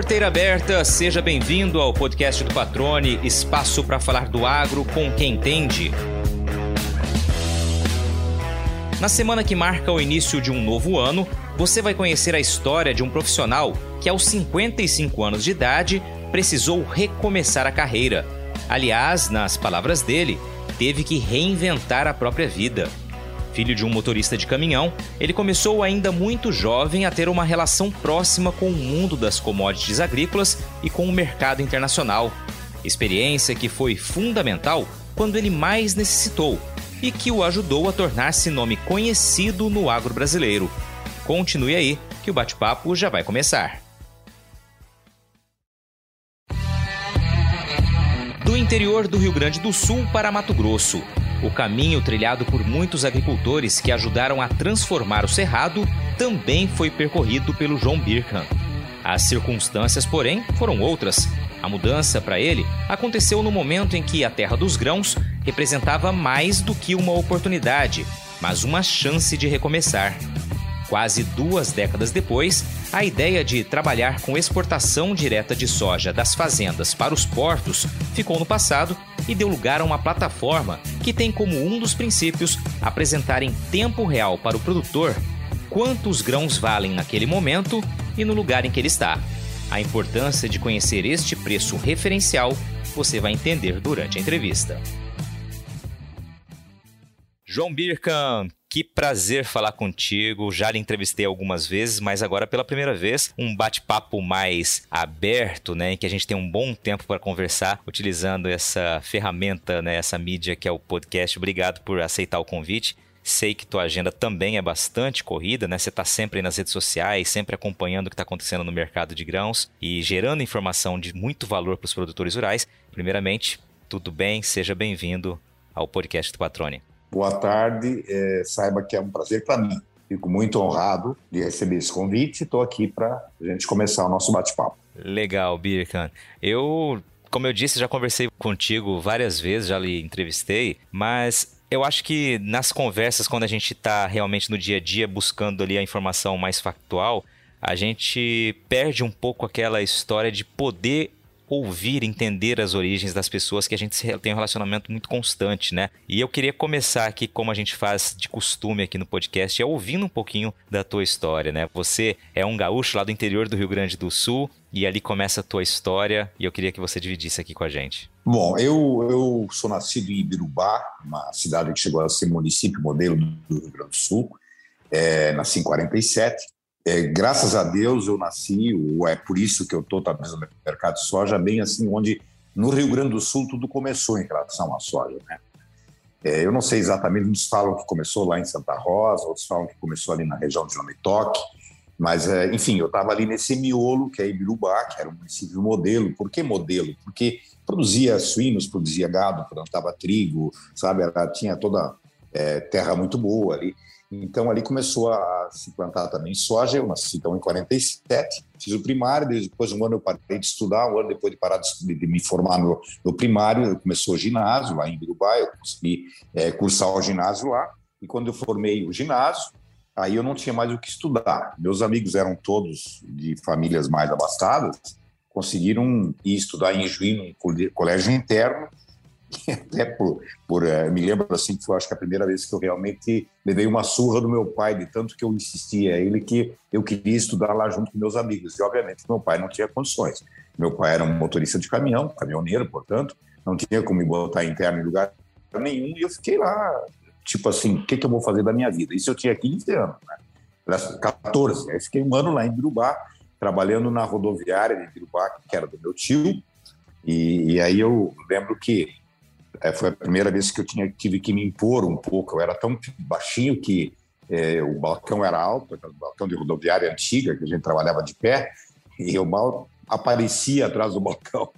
Porteira aberta, seja bem-vindo ao podcast do Patrone, espaço para falar do agro com quem entende. Na semana que marca o início de um novo ano, você vai conhecer a história de um profissional que, aos 55 anos de idade, precisou recomeçar a carreira. Aliás, nas palavras dele, teve que reinventar a própria vida. Filho de um motorista de caminhão, ele começou ainda muito jovem a ter uma relação próxima com o mundo das commodities agrícolas e com o mercado internacional. Experiência que foi fundamental quando ele mais necessitou e que o ajudou a tornar-se nome conhecido no agro brasileiro. Continue aí, que o bate-papo já vai começar. Do interior do Rio Grande do Sul para Mato Grosso, o caminho trilhado por muitos agricultores que ajudaram a transformar o cerrado também foi percorrido pelo João Birkan. As circunstâncias, porém, foram outras. A mudança para ele aconteceu no momento em que a terra dos grãos representava mais do que uma oportunidade, mas uma chance de recomeçar. Quase duas décadas depois, a ideia de trabalhar com exportação direta de soja das fazendas para os portos ficou no passado e deu lugar a uma plataforma que tem como um dos princípios apresentar em tempo real para o produtor quantos grãos valem naquele momento e no lugar em que ele está. A importância de conhecer este preço referencial você vai entender durante a entrevista. João Birkan, que prazer falar contigo. Já lhe entrevistei algumas vezes, mas agora pela primeira vez, um bate-papo mais aberto, né, em que a gente tem um bom tempo para conversar utilizando essa ferramenta, né, essa mídia que é o podcast. Obrigado por aceitar o convite. Sei que tua agenda também é bastante corrida, né? Você está sempre nas redes sociais, sempre acompanhando o que está acontecendo no mercado de grãos e gerando informação de muito valor para os produtores rurais. Primeiramente, tudo bem? Seja bem-vindo ao podcast do Patrone. Boa tarde, é, saiba que é um prazer para mim. Fico muito honrado de receber esse convite e estou aqui para a gente começar o nosso bate-papo. Legal, Birkan. Eu, como eu disse, já conversei contigo várias vezes, já lhe entrevistei, mas eu acho que nas conversas, quando a gente está realmente no dia a dia buscando ali a informação mais factual, a gente perde um pouco aquela história de poder ouvir, entender as origens das pessoas que a gente tem um relacionamento muito constante, né? E eu queria começar aqui, como a gente faz de costume aqui no podcast, é ouvindo um pouquinho da tua história, né? Você é um gaúcho lá do interior do Rio Grande do Sul e ali começa a tua história e eu queria que você dividisse aqui com a gente. Bom, eu, eu sou nascido em Ibirubá, uma cidade que chegou a ser município modelo do Rio Grande do Sul. É, nasci em 47 é, graças a Deus eu nasci, ou é por isso que eu estou talvez no mercado de soja, bem assim, onde no Rio Grande do Sul tudo começou em relação à soja. Né? É, eu não sei exatamente, uns falam que começou lá em Santa Rosa, outros falam que começou ali na região de Lomitoque, mas, é, enfim, eu estava ali nesse miolo, que é Ibirubá, que era um município modelo. Por que modelo? Porque produzia suínos, produzia gado, plantava trigo, sabe? Tinha toda é, terra muito boa ali. Então ali começou a se plantar também soja. Eu nasci então em 47, fiz o primário, depois um ano eu parei de estudar, um ano depois de parar de, de me formar no, no, primário, começou o ginásio lá em Birubá, eu consegui é, cursar o ginásio lá. E quando eu formei o ginásio, aí eu não tinha mais o que estudar. Meus amigos eram todos de famílias mais abastadas, conseguiram ir estudar em Juí, num colégio interno, até por, por uh, me lembro assim que foi acho que a primeira vez que eu realmente levei uma surra do meu pai de tanto que eu insistia a ele que eu queria estudar lá junto com meus amigos. E obviamente meu pai não tinha condições. Meu pai era um motorista de caminhão caminhoneiro portanto não tinha como me botar interno em lugar nenhum. E eu fiquei lá tipo assim o que, que eu vou fazer da minha vida? Isso eu tinha 15 anos né? 14 aí fiquei um ano lá em Birubá trabalhando na rodoviária de Birubá que era do meu tio. E, e aí eu lembro que é, foi a primeira vez que eu tinha, tive que me impor um pouco. Eu era tão baixinho que é, o balcão era alto, o balcão de rodoviária antiga, que a gente trabalhava de pé, e eu mal aparecia atrás do balcão.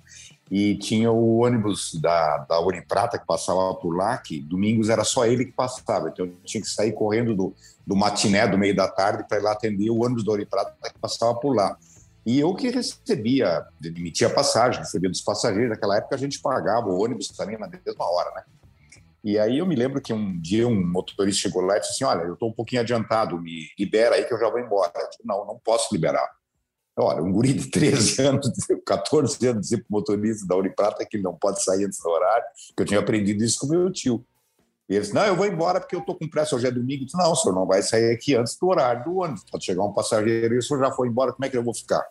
E tinha o ônibus da, da Prata que passava por lá, que domingos era só ele que passava. Então eu tinha que sair correndo do, do matiné, do meio da tarde, para ir lá atender o ônibus da Prata que passava por lá. E eu que recebia, emitia passagem, recebia dos passageiros. Naquela época a gente pagava o ônibus também na mesma hora, né? E aí eu me lembro que um dia um motorista chegou lá e disse assim: Olha, eu estou um pouquinho adiantado, me libera aí que eu já vou embora. Eu disse, não, não posso liberar. Olha, um guri de 13 anos, 14 anos, dizer para o motorista da Uniprata que ele não pode sair antes do horário, que eu tinha aprendido isso com meu tio. E ele disse, não, eu vou embora porque eu estou com pressa, hoje é domingo. Disse, não, o senhor não vai sair aqui antes do horário do ônibus. Pode chegar um passageiro e o senhor já foi embora, como é que eu vou ficar?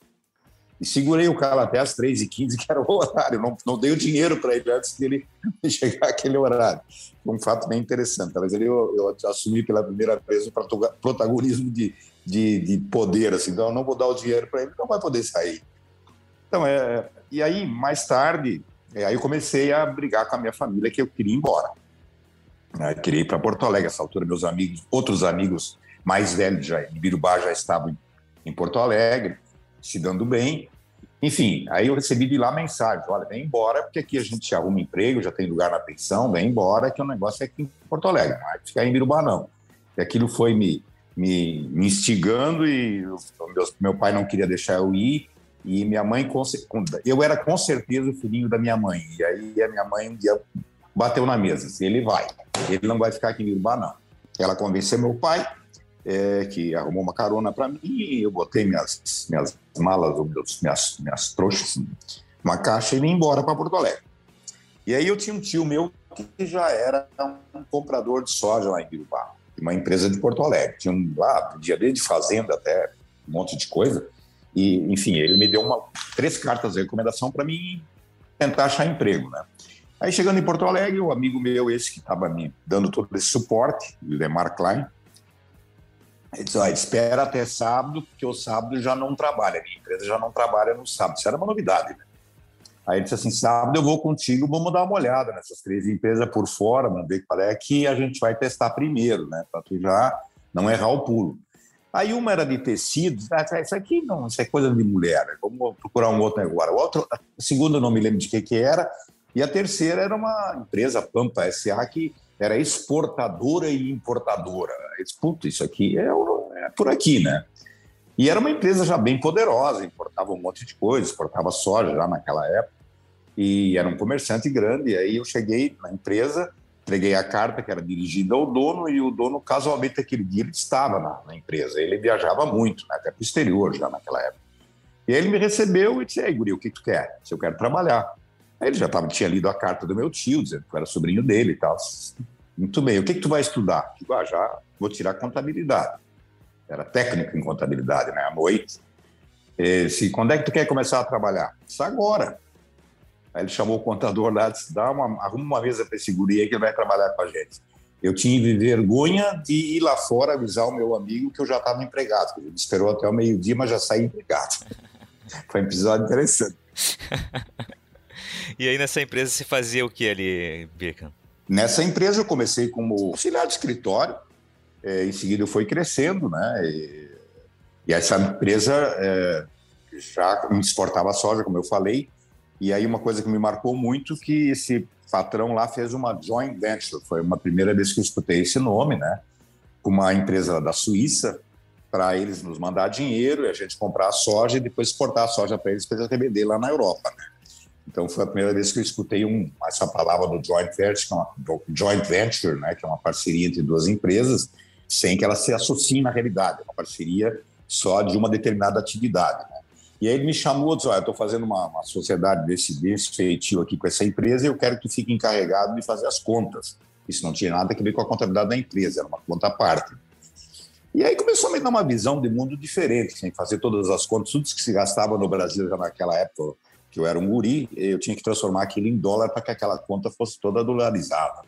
E segurei o cara até as 3h15, que era o horário. Não, não dei o dinheiro para ele antes dele chegar aquele horário. Foi um fato bem interessante. Talvez ali eu, eu assumi pela primeira vez o protagonismo de, de, de poder. Assim. Então, eu não vou dar o dinheiro para ele, não vai poder sair. Então, é, e aí, mais tarde, é, aí eu comecei a brigar com a minha família que eu queria ir embora. Né? Queria ir para Porto Alegre. Nessa altura, meus amigos, outros amigos mais velhos já, em Birubá já estavam em, em Porto Alegre, se dando bem. Enfim, aí eu recebi de lá mensagem: olha, vem embora, porque aqui a gente arruma emprego, já tem lugar na pensão, vem embora, que o negócio é aqui em Porto Alegre, não vai ficar em Birubá, não. E aquilo foi me, me, me instigando e meu, meu pai não queria deixar eu ir. E minha mãe, eu era com certeza o filhinho da minha mãe. E aí a minha mãe um dia bateu na mesa: se ele vai, ele não vai ficar aqui em Birubá, não. Ela convenceu meu pai, é, que arrumou uma carona para mim, eu botei minhas, minhas malas, minhas, minhas trouxas, uma caixa e vim embora para Porto Alegre. E aí eu tinha um tio meu que já era um comprador de soja lá em Birubá, uma empresa de Porto Alegre. Tinha um, lá, dia desde fazenda até um monte de coisa. E, enfim, ele me deu uma, três cartas de recomendação para mim tentar achar emprego, né? Aí chegando em Porto Alegre, o amigo meu, esse que estava me dando todo esse suporte, Lemar Klein, ele disse, espera até sábado, porque o sábado já não trabalha, a minha empresa já não trabalha no sábado. Isso era uma novidade, né? Aí ele disse assim, sábado eu vou contigo, vamos dar uma olhada nessas três empresas por fora, ver qual é que a gente vai testar primeiro, né? Para tu já não errar o pulo. Aí uma era de tecidos, ah, isso aqui não, isso é coisa de mulher, vamos procurar um outro agora. O outro, a segunda eu não me lembro de que que era, e a terceira era uma empresa, Pampa S.A., que era exportadora e importadora. Puta, isso aqui é, é, por aqui, né? E era uma empresa já bem poderosa, importava um monte de coisa, exportava soja já naquela época, e era um comerciante grande. E aí eu cheguei na empresa, entreguei a carta que era dirigida ao dono, e o dono, casualmente, aquele dia ele estava na, na empresa. Ele viajava muito, né, até para o exterior já naquela época. E aí ele me recebeu e disse: Ei, Guri, o que tu quer? Se eu quero trabalhar. Aí ele já tava, tinha lido a carta do meu tio, dizendo que eu era sobrinho dele e tal. Muito bem, o que, que tu vai estudar? Digo, ah, já vou tirar contabilidade. Era técnico em contabilidade, né? À noite. Quando é que tu quer começar a trabalhar? Isso agora. Aí ele chamou o contador lá, disse, Dá uma, arruma uma mesa para esse guri aí que ele vai trabalhar com a gente. Eu tive vergonha de ir lá fora avisar o meu amigo que eu já estava empregado. Ele esperou até o meio-dia, mas já saí empregado. Foi um episódio interessante. E aí nessa empresa se fazia o que ali, Birkan? Nessa empresa eu comecei como auxiliar de escritório, é, em seguida eu fui crescendo, né? E, e essa empresa é, já exportava soja, como eu falei, e aí uma coisa que me marcou muito que esse patrão lá fez uma joint venture, foi uma primeira vez que eu escutei esse nome, né? Com uma empresa da Suíça, para eles nos mandar dinheiro e a gente comprar a soja e depois exportar a soja para eles para eles revender lá na Europa, né? Então foi a primeira vez que eu escutei um, essa palavra do joint venture, que é uma, joint venture, né, que é uma parceria entre duas empresas, sem que elas se associem na realidade, é uma parceria só de uma determinada atividade. Né? E aí ele me chamou e disse: ah, eu estou fazendo uma, uma, sociedade desse, desse feitio aqui com essa empresa e eu quero que tu fique encarregado de fazer as contas. Isso não tinha nada a ver com a contabilidade da empresa, era uma conta à parte. E aí começou a me dar uma visão de mundo diferente, sem fazer todas as contas, tudo que se gastava no Brasil já naquela época, que eu era um guri, eu tinha que transformar aquilo em dólar para que aquela conta fosse toda dolarizada.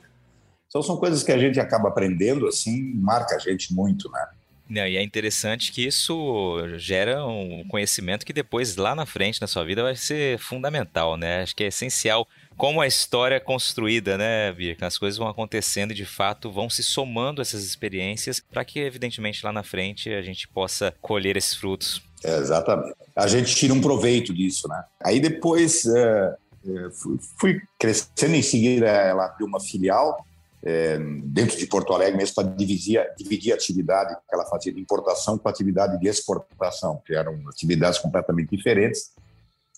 Então são coisas que a gente acaba aprendendo assim, marca a gente muito, né? Não, e é interessante que isso gera um conhecimento que depois, lá na frente, na sua vida, vai ser fundamental, né? Acho que é essencial como a história é construída, né, Birka? As coisas vão acontecendo e, de fato, vão se somando essas experiências para que, evidentemente, lá na frente a gente possa colher esses frutos. É, exatamente. A gente tira um proveito disso, né? Aí depois é, é fui, fui, crescendo em seguida, ela abriu uma filial é, dentro de Porto Alegre mesmo para dividir, dividir a atividade que ela fazia de importação com a atividade de exportação, que eram atividades completamente diferentes.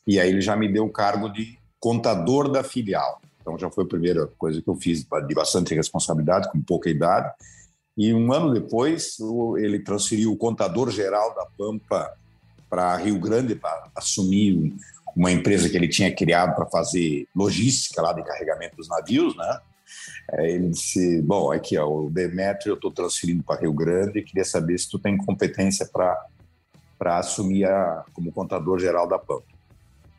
E aí ele já me deu o cargo de contador da filial. Então já foi a primeira coisa que eu fiz de bastante responsabilidade, com pouca idade. E um ano depois ele transferiu o contador geral da Pampa para Rio Grande para assumir uma empresa que ele tinha criado para fazer logística lá de carregamento dos navios, né? ele disse: Bom, aqui, ó, o Demetrio eu estou transferindo para Rio Grande e queria saber se tu tem competência para assumir a, como contador geral da Pampa.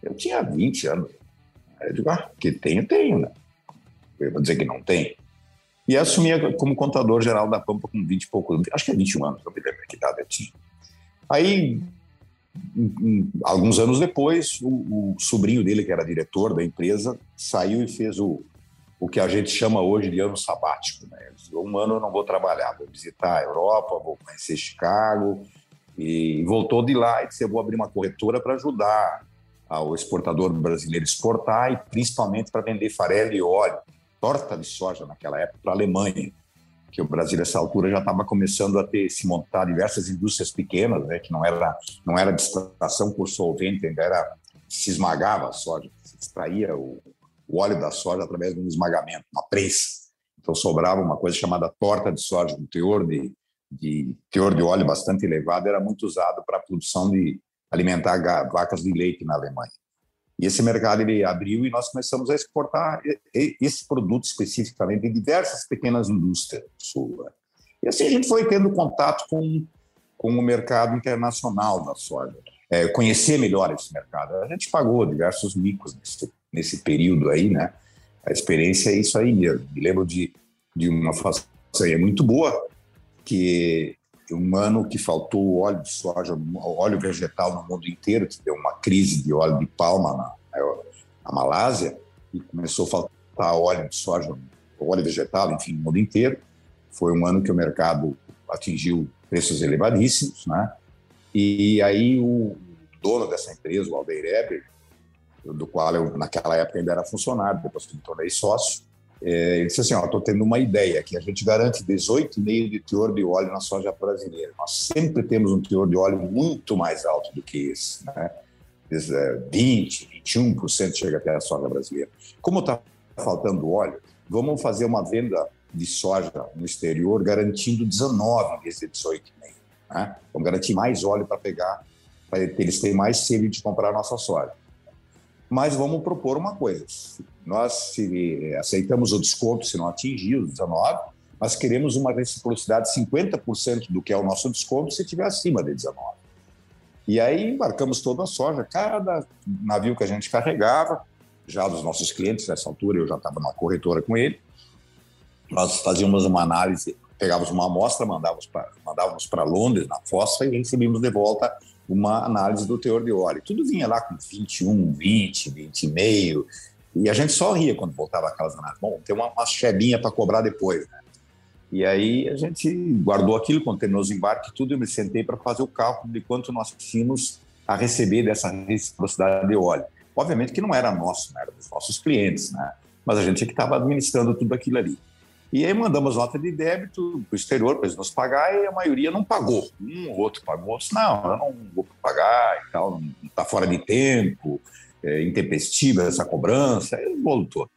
Eu tinha 20 anos. Aí eu digo: Ah, que tenho, tenho, né? Eu vou dizer que não tem. E assumi como contador geral da Pampa com 20 e poucos, acho que é 21 anos, não me lembro que idade eu tinha. Aí, alguns anos depois, o, o sobrinho dele, que era diretor da empresa, saiu e fez o, o que a gente chama hoje de ano sabático. Né? Um ano eu não vou trabalhar, vou visitar a Europa, vou conhecer Chicago. E voltou de lá e disse: Eu vou abrir uma corretora para ajudar o exportador brasileiro exportar e principalmente para vender farelo e óleo, torta de soja naquela época para a Alemanha, que o Brasil nessa altura já estava começando a ter se montar diversas indústrias pequenas, né, que não era não era distração por solvente, ainda era se esmagava a soja, se extraía o, o óleo da soja através de um esmagamento, uma prensa. Então sobrava uma coisa chamada torta de soja, um teor de, de teor de óleo bastante elevado, era muito usado para a produção de alimentar vacas de leite na Alemanha. E esse mercado ele abriu e nós começamos a exportar esse produto especificamente em diversas pequenas indústrias do sul. Né? E assim a gente foi tendo contato com, com o mercado internacional da soja, é, conhecer melhor esse mercado. A gente pagou diversos micos nesse, nesse período aí, né? A experiência é isso aí. Eu me lembro de, de uma façanha muito boa, que um ano que faltou óleo de soja, óleo vegetal no mundo inteiro, que deu uma crise de óleo de palma na, na Malásia, e começou a faltar óleo de soja, óleo vegetal, enfim, no mundo inteiro. Foi um ano que o mercado atingiu preços elevadíssimos, né? E aí o dono dessa empresa, o Aldeir Eber, do qual eu, naquela época, ainda era funcionário, depois que me tornei sócio. É, ele disse assim: estou tendo uma ideia que a gente garante 18,5 de teor de óleo na soja brasileira. Nós sempre temos um teor de óleo muito mais alto do que esse, né? 20, 21% chega até a soja brasileira. Como está faltando óleo, vamos fazer uma venda de soja no exterior garantindo 19 vezes 18,5. Né? Vamos garantir mais óleo para pegar, para eles terem mais sede de comprar nossa soja. Mas vamos propor uma coisa: nós aceitamos o desconto se não atingir os 19, mas queremos uma reciprocidade de 50% do que é o nosso desconto se estiver acima de 19. E aí embarcamos toda a soja, cada navio que a gente carregava, já dos nossos clientes, nessa altura eu já estava numa corretora com ele, nós fazíamos uma análise, pegávamos uma amostra, mandávamos para mandávamos Londres, na fossa, e recebíamos de volta uma análise do teor de óleo. Tudo vinha lá com 21, 20, 20,5, e a gente só ria quando voltava aquelas análises. Bom, tem uma, uma chebinha para cobrar depois, né? E aí a gente guardou aquilo, quando terminou os embarques, tudo, eu me sentei para fazer o cálculo de quanto nós tínhamos a receber dessa reciprocidade de óleo. Obviamente que não era nosso, né? era dos nossos clientes, né? Mas a gente é que estava administrando tudo aquilo ali. E aí mandamos nota de débito para o exterior para eles nos pagar e a maioria não pagou. Um ou outro pagou, disse, não, eu não vou pagar e tal, está fora de tempo, é intempestiva essa cobrança, e todo.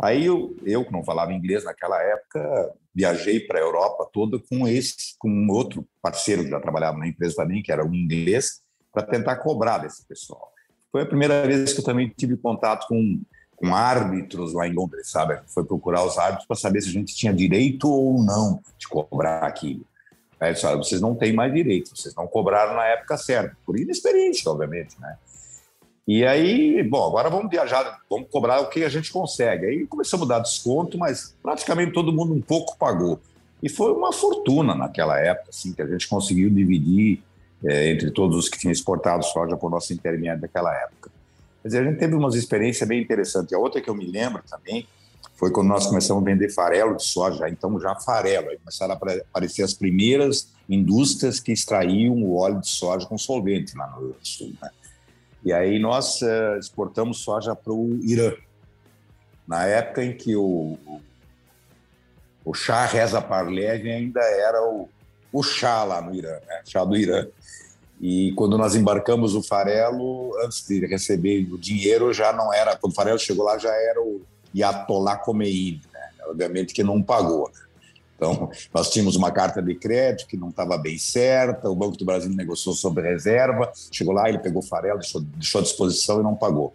Aí eu, eu, que não falava inglês naquela época, viajei para a Europa toda com esse, com um outro parceiro que já trabalhava na empresa também, que era um inglês, para tentar cobrar desse pessoal. Foi a primeira vez que eu também tive contato com com árbitros lá em Londres, sabe? Foi procurar os árbitros para saber se a gente tinha direito ou não de cobrar aquilo. Aí disse, vocês não têm mais direito, vocês não cobraram na época certa, por inexperiência, obviamente, né? E aí, bom, agora vamos viajar, vamos cobrar o que a gente consegue. Aí começamos a dar desconto, mas praticamente todo mundo um pouco pagou. E foi uma fortuna naquela época, assim, que a gente conseguiu dividir é, entre todos os que tinham exportado soja por nossa intermédio naquela época. Quer dizer, a gente teve umas experiências bem interessantes. A outra que eu me lembro também foi quando nós começamos a vender farelo de soja, então já farelo. Aí começaram a aparecer as primeiras indústrias que extraíam o óleo de soja com solvente lá no Sul. Né? E aí nós uh, exportamos soja para o Irã. Na época em que o, o Shah Reza Parlev ainda era o, o Shah lá no Irã, né? Shah do Irã. E quando nós embarcamos o farelo, antes de receber o dinheiro, já não era. Quando o farelo chegou lá, já era o Yatollah Khomeini, né? Obviamente que não pagou. Né? Então, nós tínhamos uma carta de crédito que não estava bem certa, o Banco do Brasil negociou sobre reserva, chegou lá, ele pegou farelo, deixou, deixou à disposição e não pagou.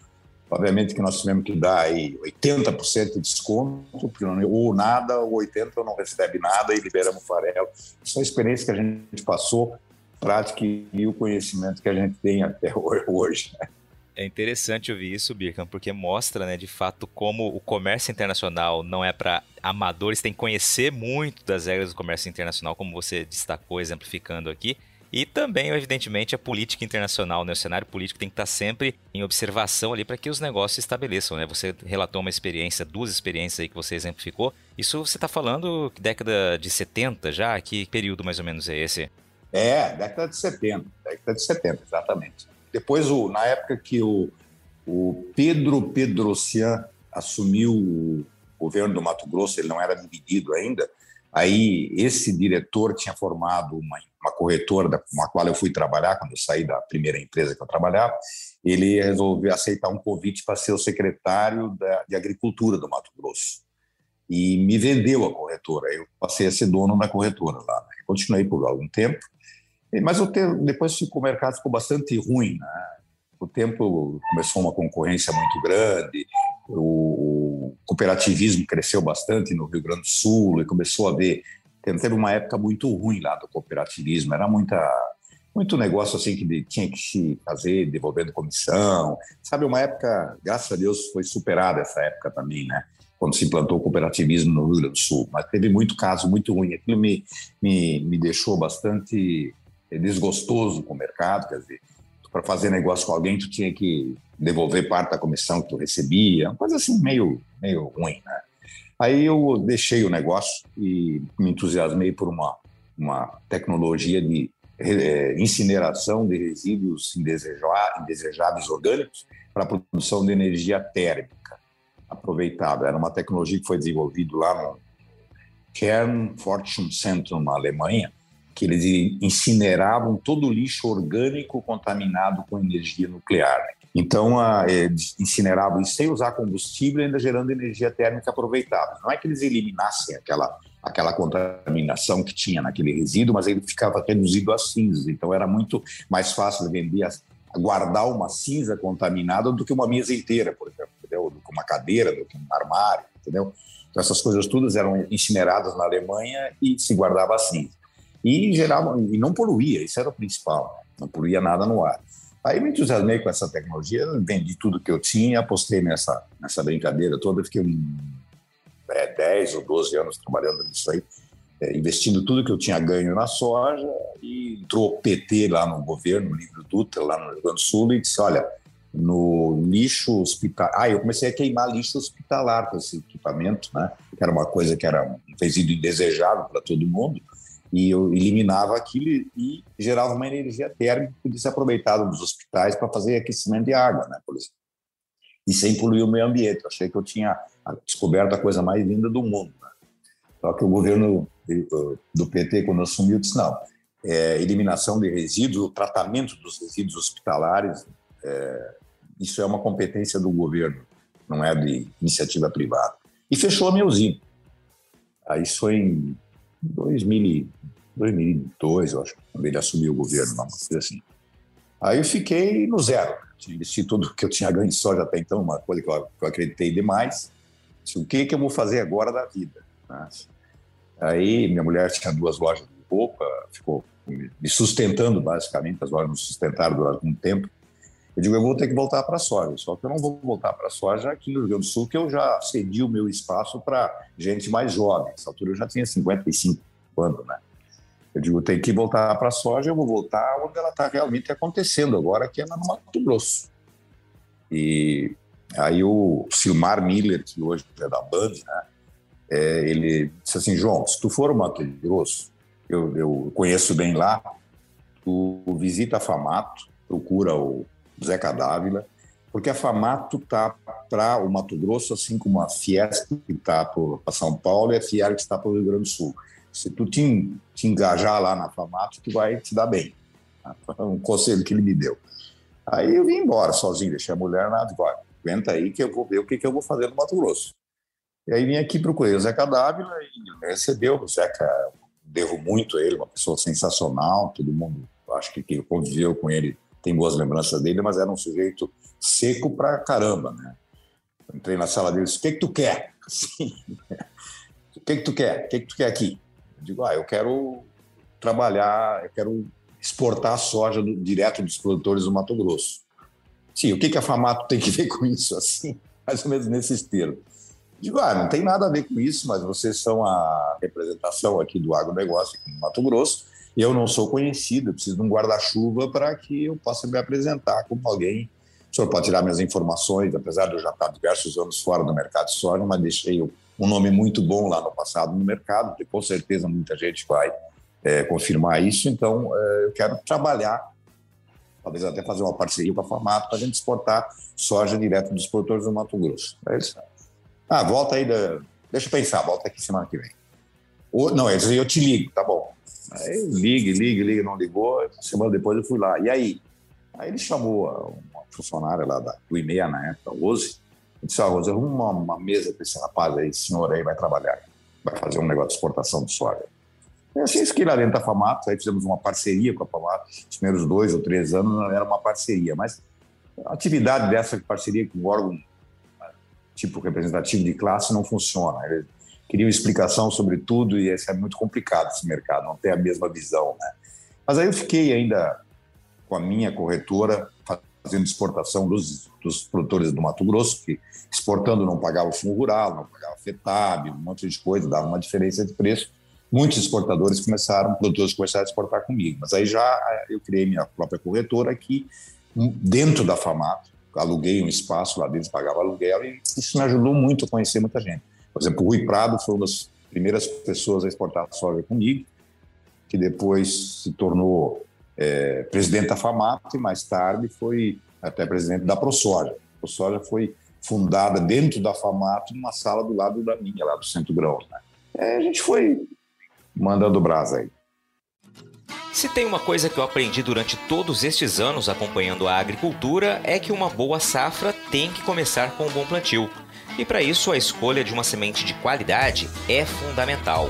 Obviamente que nós tivemos que dar aí 80% de desconto, ou nada, ou 80% ou não recebe nada e liberamos o farelo. Isso é a experiência que a gente passou prática e o conhecimento que a gente tem até hoje. Né? É interessante ouvir isso, Birkan, porque mostra, né, de fato, como o comércio internacional não é para amadores, tem que conhecer muito das regras do comércio internacional, como você destacou, exemplificando aqui. E também, evidentemente, a política internacional, né? O cenário político tem que estar sempre em observação ali para que os negócios se estabeleçam, né? Você relatou uma experiência, duas experiências aí que você exemplificou. Isso você está falando década de 70 já? Que período mais ou menos é esse? É, década de 70, década de 70, exatamente. Depois, o, na época que o, o Pedro Pedrocian assumiu o governo do Mato Grosso, ele não era dividido ainda, aí esse diretor tinha formado uma, uma corretora com a qual eu fui trabalhar quando eu saí da primeira empresa que eu trabalhava, ele resolveu aceitar um convite para ser o secretário da, de Agricultura do Mato Grosso. E me vendeu a corretora. Eu passei a ser dono da corretora lá. Continuei por algum tempo. Mas o tempo, depois o mercado ficou bastante ruim. Né? O tempo começou uma concorrência muito grande, o cooperativismo cresceu bastante no Rio Grande do Sul e começou a ver. Teve uma época muito ruim lá do cooperativismo, era muita, muito negócio assim que tinha que se fazer, devolvendo comissão. Sabe, uma época, graças a Deus, foi superada essa época também, né? Quando se implantou o cooperativismo no Rio Grande do Sul. Mas teve muito caso muito ruim. Aquilo me, me, me deixou bastante é desgostoso com o mercado, quer dizer, para fazer negócio com alguém, tu tinha que devolver parte da comissão que tu recebia, uma coisa assim meio, meio ruim, né? Aí eu deixei o negócio e me entusiasmei por uma, uma tecnologia de é, incineração de resíduos indesejáveis orgânicos para a produção de energia térmica aproveitável. Era uma tecnologia que foi desenvolvida lá no Kern Center, na Alemanha, que eles incineravam todo o lixo orgânico contaminado com energia nuclear. Então, incineravam isso sem usar combustível, ainda gerando energia térmica aproveitável. Não é que eles eliminassem aquela, aquela contaminação que tinha naquele resíduo, mas ele ficava reduzido a cinzas. Então, era muito mais fácil vender, guardar uma cinza contaminada do que uma mesa inteira, por exemplo, entendeu? do que uma cadeira, do que um armário, entendeu? Então, essas coisas todas eram incineradas na Alemanha e se guardava a cinza e gerava e não poluía, isso era o principal, né? não poluía nada no ar. Aí me entusiasmei com essa tecnologia, vendi tudo que eu tinha, apostei nessa, nessa brincadeira toda, fiquei um, é, 10 ou 12 anos trabalhando nisso aí, é, investindo tudo que eu tinha ganho na soja, e entrou o PT lá no governo, no livro Dutra, lá no Rio Grande do Sul, e disse, olha, no lixo hospitalar. Ah, eu comecei a queimar lixo hospitalar com esse equipamento, né? Que era uma coisa que era um resíduo indesejável para todo mundo e eu eliminava aquilo e gerava uma energia térmica que podia ser aproveitada nos hospitais para fazer aquecimento de água, né, por exemplo. E sem poluir o meio ambiente. Eu achei que eu tinha descoberto a coisa mais linda do mundo. Né? Só que o governo do PT, quando assumiu, disse: não, é, eliminação de resíduos, o tratamento dos resíduos hospitalares, é, isso é uma competência do governo, não é de iniciativa privada. E fechou a minha usina. Aí isso foi em 2000, 2002, eu acho, quando ele assumiu o governo, uma coisa assim. Aí eu fiquei no zero. Tinha investido tudo que eu tinha ganho em soja até então, uma coisa que eu, que eu acreditei demais. Disse, o que, que eu vou fazer agora da vida? Né? Aí minha mulher tinha duas lojas de roupa, ficou me sustentando basicamente, as lojas me sustentaram durante algum tempo. Eu digo, eu vou ter que voltar para a soja, só que eu não vou voltar para a soja aqui no Rio Grande do Sul, que eu já cedi o meu espaço para gente mais jovem. Nessa altura eu já tinha 55 anos, né? Eu digo, tem que voltar para a soja, eu vou voltar onde ela está realmente acontecendo agora, que é no Mato Grosso. E aí o Silmar Miller, que hoje é da Band, né? É, ele disse assim, João, se tu for ao Mato Grosso, eu, eu conheço bem lá, tu visita a Famato, procura o Zeca Dávila, porque a Famato está para o Mato Grosso, assim como a Fiesp que está para São Paulo e a que está para o Rio Grande do Sul. Se tu te, te engajar lá na Famato, tu vai te dar bem. Foi um conselho que ele me deu. Aí eu vim embora sozinho, deixei a mulher lá, digo, aguenta aí que eu vou ver o que, que eu vou fazer no Mato Grosso. E aí vim aqui, procurei o Zeca Dávila e recebeu. O Zeca, devo muito a ele, uma pessoa sensacional, todo mundo, acho que quem conviveu com ele tem boas lembranças dele, mas era um sujeito seco pra caramba, né? Entrei na sala dele e disse, o que que tu quer? Assim, o que que tu quer? O que que tu quer aqui? Eu digo, ah, eu quero trabalhar, eu quero exportar soja do, direto dos produtores do Mato Grosso. Sim, o que, que a Famato tem que ver com isso? Assim, mais ou menos nesses termos. Digo, ah, não tem nada a ver com isso, mas vocês são a representação aqui do agronegócio aqui no Mato Grosso. Eu não sou conhecido, eu preciso de um guarda-chuva para que eu possa me apresentar como alguém. O senhor pode tirar minhas informações, apesar de eu já estar diversos anos fora do mercado soja, mas deixei um nome muito bom lá no passado no mercado, e com certeza muita gente vai é, confirmar isso. Então, é, eu quero trabalhar, talvez até fazer uma parceria com a Formato para a gente exportar soja direto dos produtores do Mato Grosso. É isso. Ah, volta aí, da... deixa eu pensar, volta aqui semana que vem. Ou, não, eu, eu te ligo, tá bom. Aí ligue, ligue, ligue, não ligou. Semana depois eu fui lá. E aí? Aí ele chamou uma funcionária lá da, do IMEA na época, Rose, e disse: Ah, Rose, arruma uma, uma mesa para esse rapaz aí, esse senhor aí vai trabalhar, vai fazer um negócio de exportação de soja. E assim, isso que lá dentro da FAMATO, aí fizemos uma parceria com a FAMATO, os primeiros dois ou três anos era uma parceria, mas a atividade dessa parceria com o órgão tipo representativo de classe não funciona. Eles queriam explicação sobre tudo e isso é muito complicado esse mercado, não tem a mesma visão, né? Mas aí eu fiquei ainda com a minha corretora fazendo exportação dos, dos produtores do Mato Grosso, que exportando não pagava fundo rural, não pagava FETAB, um monte de coisa, dava uma diferença de preço. Muitos exportadores começaram, produtores começaram a exportar comigo. Mas aí já eh, eu criei minha própria corretora aqui, dentro da FAMATO, aluguei um espaço lá dentro, pagava aluguel, e isso me ajudou muito a conhecer muita gente. Por exemplo, o Rui Prado foi uma das primeiras pessoas a exportar soja comigo, que depois se tornou é, presidente da FAMAT e mais tarde foi até presidente da ProSoja. A ProSoja foi fundada dentro da FAMAT, numa sala do lado da minha, lá do Centro Grãos. Né? É, a gente foi mandando brasa aí. Se tem uma coisa que eu aprendi durante todos estes anos acompanhando a agricultura é que uma boa safra tem que começar com um bom plantio. E para isso a escolha de uma semente de qualidade é fundamental.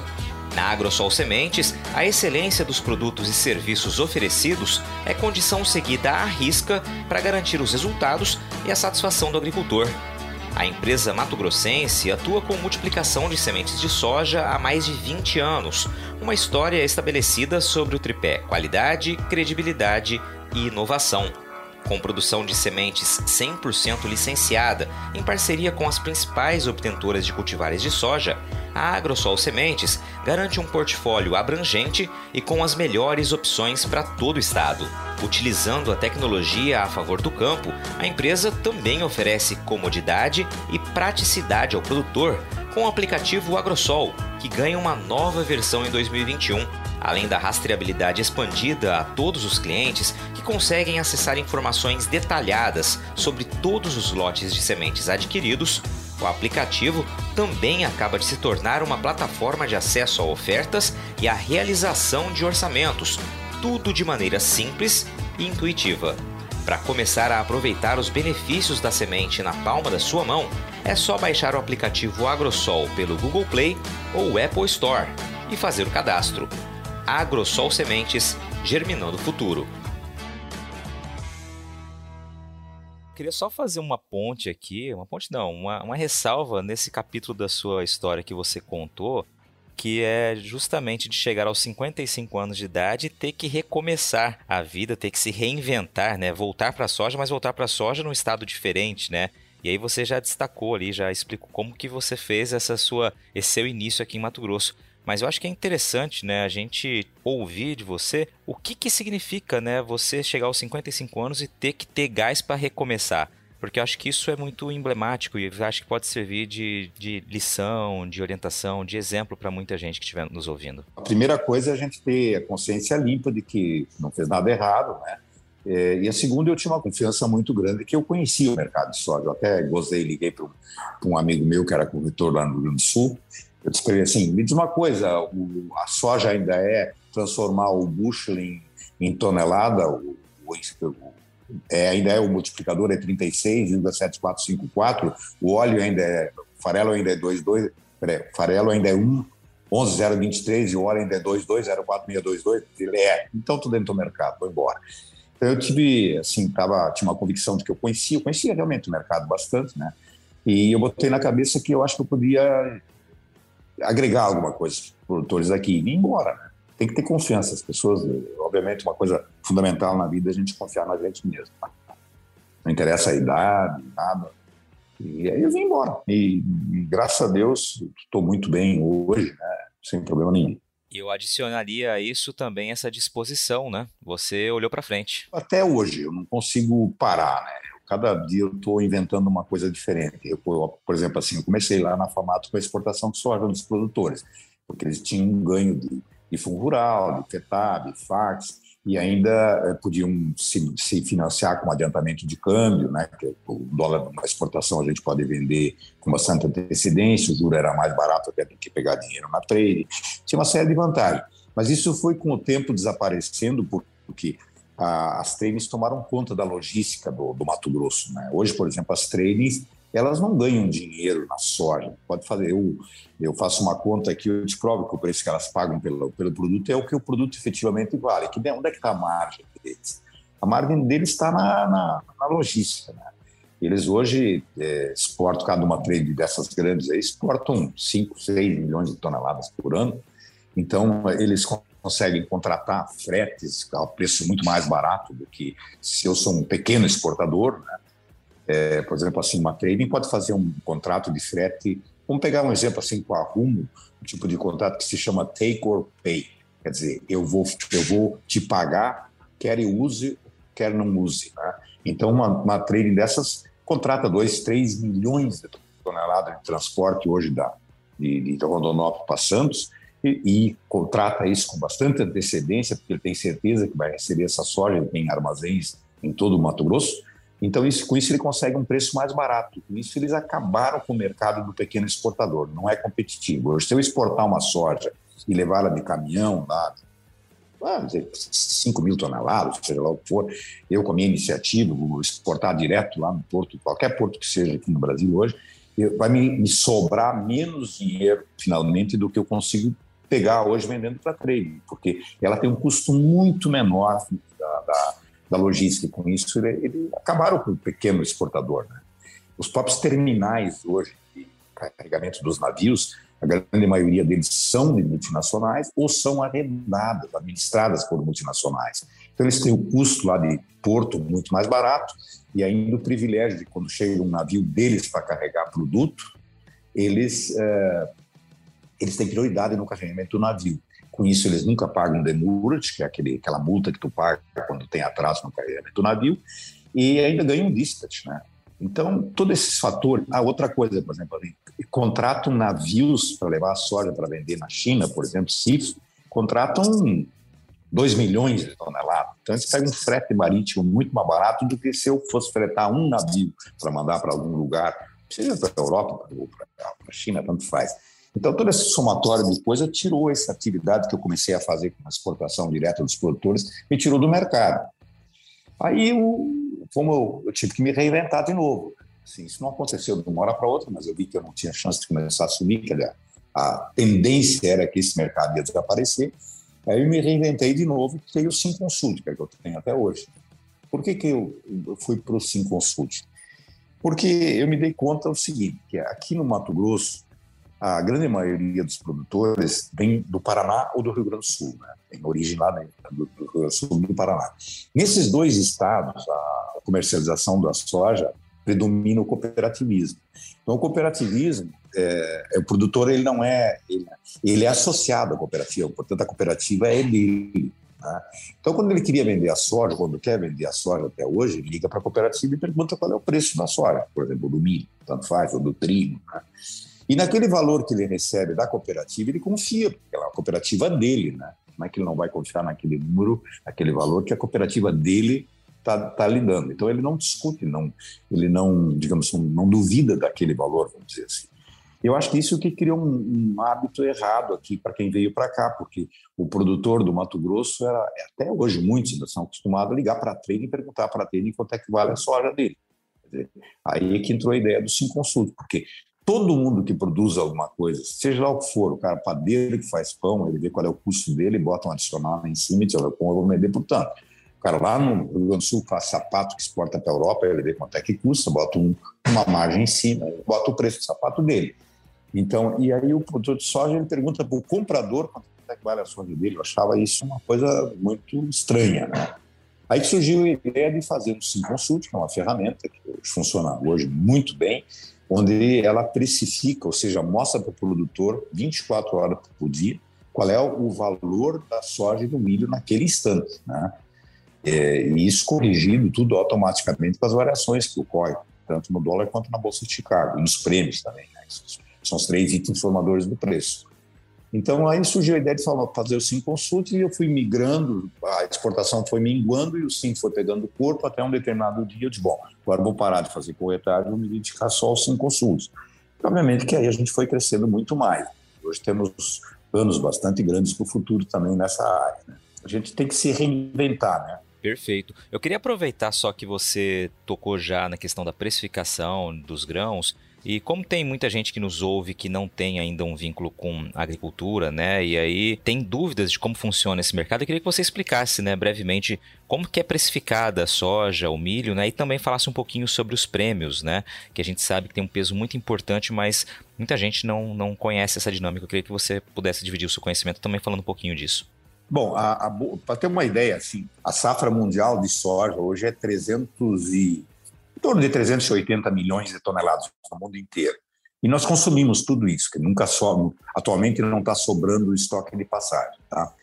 Na Agrosol Sementes, a excelência dos produtos e serviços oferecidos é condição seguida à risca para garantir os resultados e a satisfação do agricultor. A empresa Mato Grossense atua com multiplicação de sementes de soja há mais de 20 anos, uma história estabelecida sobre o tripé qualidade, credibilidade e inovação. Com produção de sementes 100% licenciada, em parceria com as principais obtentoras de cultivares de soja, a Agrosol Sementes garante um portfólio abrangente e com as melhores opções para todo o estado. Utilizando a tecnologia a favor do campo, a empresa também oferece comodidade e praticidade ao produtor com o aplicativo Agrosol, que ganha uma nova versão em 2021, além da rastreabilidade expandida a todos os clientes que conseguem acessar informações detalhadas sobre todos os lotes de sementes adquiridos o aplicativo também acaba de se tornar uma plataforma de acesso a ofertas e a realização de orçamentos, tudo de maneira simples e intuitiva. Para começar a aproveitar os benefícios da semente na palma da sua mão, é só baixar o aplicativo Agrosol pelo Google Play ou Apple Store e fazer o cadastro. Agrosol Sementes, germinando o futuro. queria só fazer uma ponte aqui, uma ponte não, uma, uma ressalva nesse capítulo da sua história que você contou, que é justamente de chegar aos 55 anos de idade e ter que recomeçar a vida, ter que se reinventar, né? Voltar para a soja, mas voltar para a soja num estado diferente, né? E aí você já destacou ali, já explicou como que você fez essa sua, esse seu início aqui em Mato Grosso. Mas eu acho que é interessante, né, a gente ouvir de você o que que significa, né, você chegar aos 55 anos e ter que ter gás para recomeçar. Porque eu acho que isso é muito emblemático e acho que pode servir de, de lição, de orientação, de exemplo para muita gente que estiver nos ouvindo. A primeira coisa é a gente ter a consciência limpa de que não fez nada errado, né? É, e a segunda, eu tinha uma confiança muito grande que eu conhecia o mercado de soja. Eu até gozei, liguei para um amigo meu que era corretor lá no Rio Grande do Sul eu descrevi assim, me diz uma coisa, o, a soja ainda é transformar o bushel em, em tonelada, o, o, é, ainda é o multiplicador é 36,7454, o óleo ainda é farelo ainda é 2,2, farelo ainda é 1, 11,023 e o óleo ainda é 2,204,622. Ele é, então estou dentro do mercado, vou embora. Então eu tive, assim, tava, tinha uma convicção de que eu conhecia, eu conhecia realmente o mercado bastante, né? E eu botei na cabeça que eu acho que eu podia agregar alguma coisa para os produtores aqui e ir embora, né? Tem que ter confiança. As pessoas, obviamente, uma coisa fundamental na vida é a gente confiar na gente mesmo. Não interessa a idade, nada. E aí eu vim embora. E, e graças a Deus, estou muito bem hoje, né? sem problema nenhum. E eu adicionaria a isso também essa disposição, né? Você olhou para frente. Até hoje, eu não consigo parar, né? Cada dia eu estou inventando uma coisa diferente. Eu, por exemplo, assim, eu comecei lá na Famato com a exportação de soja dos produtores, porque eles tinham um ganho de, de fundo rural, de FETAB, FAX, e ainda eh, podiam se, se, financiar com adiantamento de câmbio, né? Que o dólar na exportação a gente pode vender com bastante antecedência, o juro era mais barato até do que pegar dinheiro na trade, tinha uma série de vantagens. Mas isso foi com o tempo desaparecendo porque as tradings tomaram conta da logística do, do Mato Grosso. Né? Hoje, por exemplo, as tradings elas não ganham dinheiro na soja. Pode fazer, eu, eu faço uma conta aqui, eu te provo que o preço que elas pagam pelo, pelo produto é o que o produto efetivamente vale. Que, onde é que está a margem deles? A margem deles está na, na, na, logística. Né? Eles hoje é, exportam, cada uma trade dessas grandes aí, exportam 5, 6 milhões de toneladas por ano. Então, eles conseguem contratar fretes a preço muito mais barato do que se eu sou um pequeno exportador, né? é, por exemplo, assim, uma trading pode fazer um contrato de frete. Vamos pegar um exemplo assim com a Rumo, um tipo de contrato que se chama take or pay. Quer dizer, eu vou, eu vou te pagar, quer eu use, quer não use. Né? Então, uma, uma trading dessas contrata 2, 3 milhões de toneladas de transporte hoje da, de, de Rondonópolis para Santos e, contrata isso com bastante antecedência, porque ele tem certeza que vai receber essa soja, ele tem armazéns em todo o Mato Grosso, então, isso, com isso, ele consegue um preço mais barato. Com isso, eles acabaram com o mercado do pequeno exportador. Não é competitivo. Hoje, se eu exportar uma soja e levá-la de caminhão lá, vamos dizer, 5 mil toneladas, seja lá o que for, eu, com a minha iniciativa, vou exportar direto lá no porto, qualquer porto que seja aqui no Brasil hoje, vai me, me sobrar menos dinheiro, finalmente, do que eu consigo pegar hoje vendendo para trade, porque ela tem um custo muito menor da, da da logística. Com isso, ele, ele acabaram com o pequeno exportador. Né? Os próprios terminais hoje de carregamento dos navios, a grande maioria deles são de multinacionais ou são arrendadas, administradas por multinacionais. Então, eles têm o custo lá de porto muito mais barato e ainda o privilégio de, quando chega um navio deles para carregar produto, eles, é, eles têm prioridade no carregamento do navio. Com isso, eles nunca pagam demurrage, que é aquele, aquela multa que tu paga quando tem atraso no carregamento do navio, e ainda ganham dispatch, né? Então, todos esses fatores. Ah, outra coisa, por exemplo, contratam navios para levar a soja para vender na China, por exemplo, CIF, contratam 2 milhões de toneladas. Então, eles pegam um frete marítimo muito mais barato do que se eu fosse fretar um navio para mandar para algum lugar, seja para a Europa ou para a China, tanto faz. Então, todo esse somatório de coisa tirou essa atividade que eu comecei a fazer com a exportação direta dos produtores, me tirou do mercado. Aí, eu, como eu, eu tive que me reinventar de novo. Assim, isso não aconteceu de uma hora para outra, mas eu vi que eu não tinha chance de começar a assumir, que a, a tendência era que esse mercado ia desaparecer. Aí eu me reinventei de novo e criei o Sim Consult, que é que eu tenho até hoje. Por que, que eu fui para o Sim Consult? Porque eu me dei conta do seguinte, que aqui no Mato Grosso, a grande maioria dos produtores vem do Paraná ou do Rio Grande do Sul, né? tem origem lá né, do, do Rio Grande do Sul do Paraná. Nesses dois estados, a comercialização da soja predomina o cooperativismo. Então, o cooperativismo, é, é, o produtor ele não é, ele, ele, é associado à cooperativa, portanto, a cooperativa é dele. Né? Então, quando ele queria vender a soja, quando quer vender a soja até hoje, liga para a cooperativa e pergunta qual é o preço da soja, por exemplo, do milho, tanto faz, ou do trigo. Né? E naquele valor que ele recebe da cooperativa, ele confia, porque é a cooperativa dele, né? Como é que ele não vai confiar naquele número, naquele valor que a cooperativa dele está tá dando? Então ele não discute, não, ele não, digamos, não duvida daquele valor, vamos dizer assim. Eu acho que isso que criou um, um hábito errado aqui para quem veio para cá, porque o produtor do Mato Grosso era até hoje muitos são acostumados a ligar para a trade e perguntar para a trade quanto é que vale a soja dele. Aí é que entrou a ideia do Sim Consulto, porque todo mundo que produz alguma coisa, seja lá o que for, o cara padeiro que faz pão, ele vê qual é o custo dele, bota um adicional em cima e diz, eu vou vender por tanto. O cara lá no Rio Grande do Sul faz sapato que exporta para a Europa, ele vê quanto é que custa, bota um, uma margem em cima, bota o preço do sapato dele. Então, e aí o produtor de soja ele pergunta para o comprador quanto é que vale a soja dele. Eu achava isso uma coisa muito estranha, né? Aí surgiu a ideia de fazer um Sim Consult, que é uma ferramenta que funciona hoje muito bem, onde ela precifica, ou seja, mostra para o produtor 24 horas por dia qual é o valor da soja e do milho naquele instante, né? É, e isso corrigindo tudo automaticamente com as variações que ocorrem, tanto no dólar quanto na Bolsa de Chicago, nos prêmios também. Né? São os três itens formadores do preço. Então, aí surgiu a ideia de fazer o Sim Consult e eu fui migrando, a exportação foi minguando e o Sim foi pegando corpo até um determinado dia. Eu disse, bom, agora vou parar de fazer corretagem, vou me dedicar só ao Sim Consult. E, obviamente que aí a gente foi crescendo muito mais. Hoje temos planos bastante grandes para o futuro também nessa área. Né? A gente tem que se reinventar, né? Perfeito. Eu queria aproveitar só que você tocou já na questão da precificação dos grãos. E como tem muita gente que nos ouve que não tem ainda um vínculo com agricultura, né? E aí tem dúvidas de como funciona esse mercado, eu queria que você explicasse, né, brevemente, como que é precificada a soja, o milho, né? E também falasse um pouquinho sobre os prêmios, né? Que a gente sabe que tem um peso muito importante, mas muita gente não, não conhece essa dinâmica. Eu queria que você pudesse dividir o seu conhecimento também falando um pouquinho disso. Bom, para ter uma ideia, assim, a safra mundial de soja hoje é 300 e em torno de 380 milhões de toneladas no mundo inteiro. E nós consumimos tudo isso, que nunca sobra, atualmente não está sobrando estoque de passagem. Tá?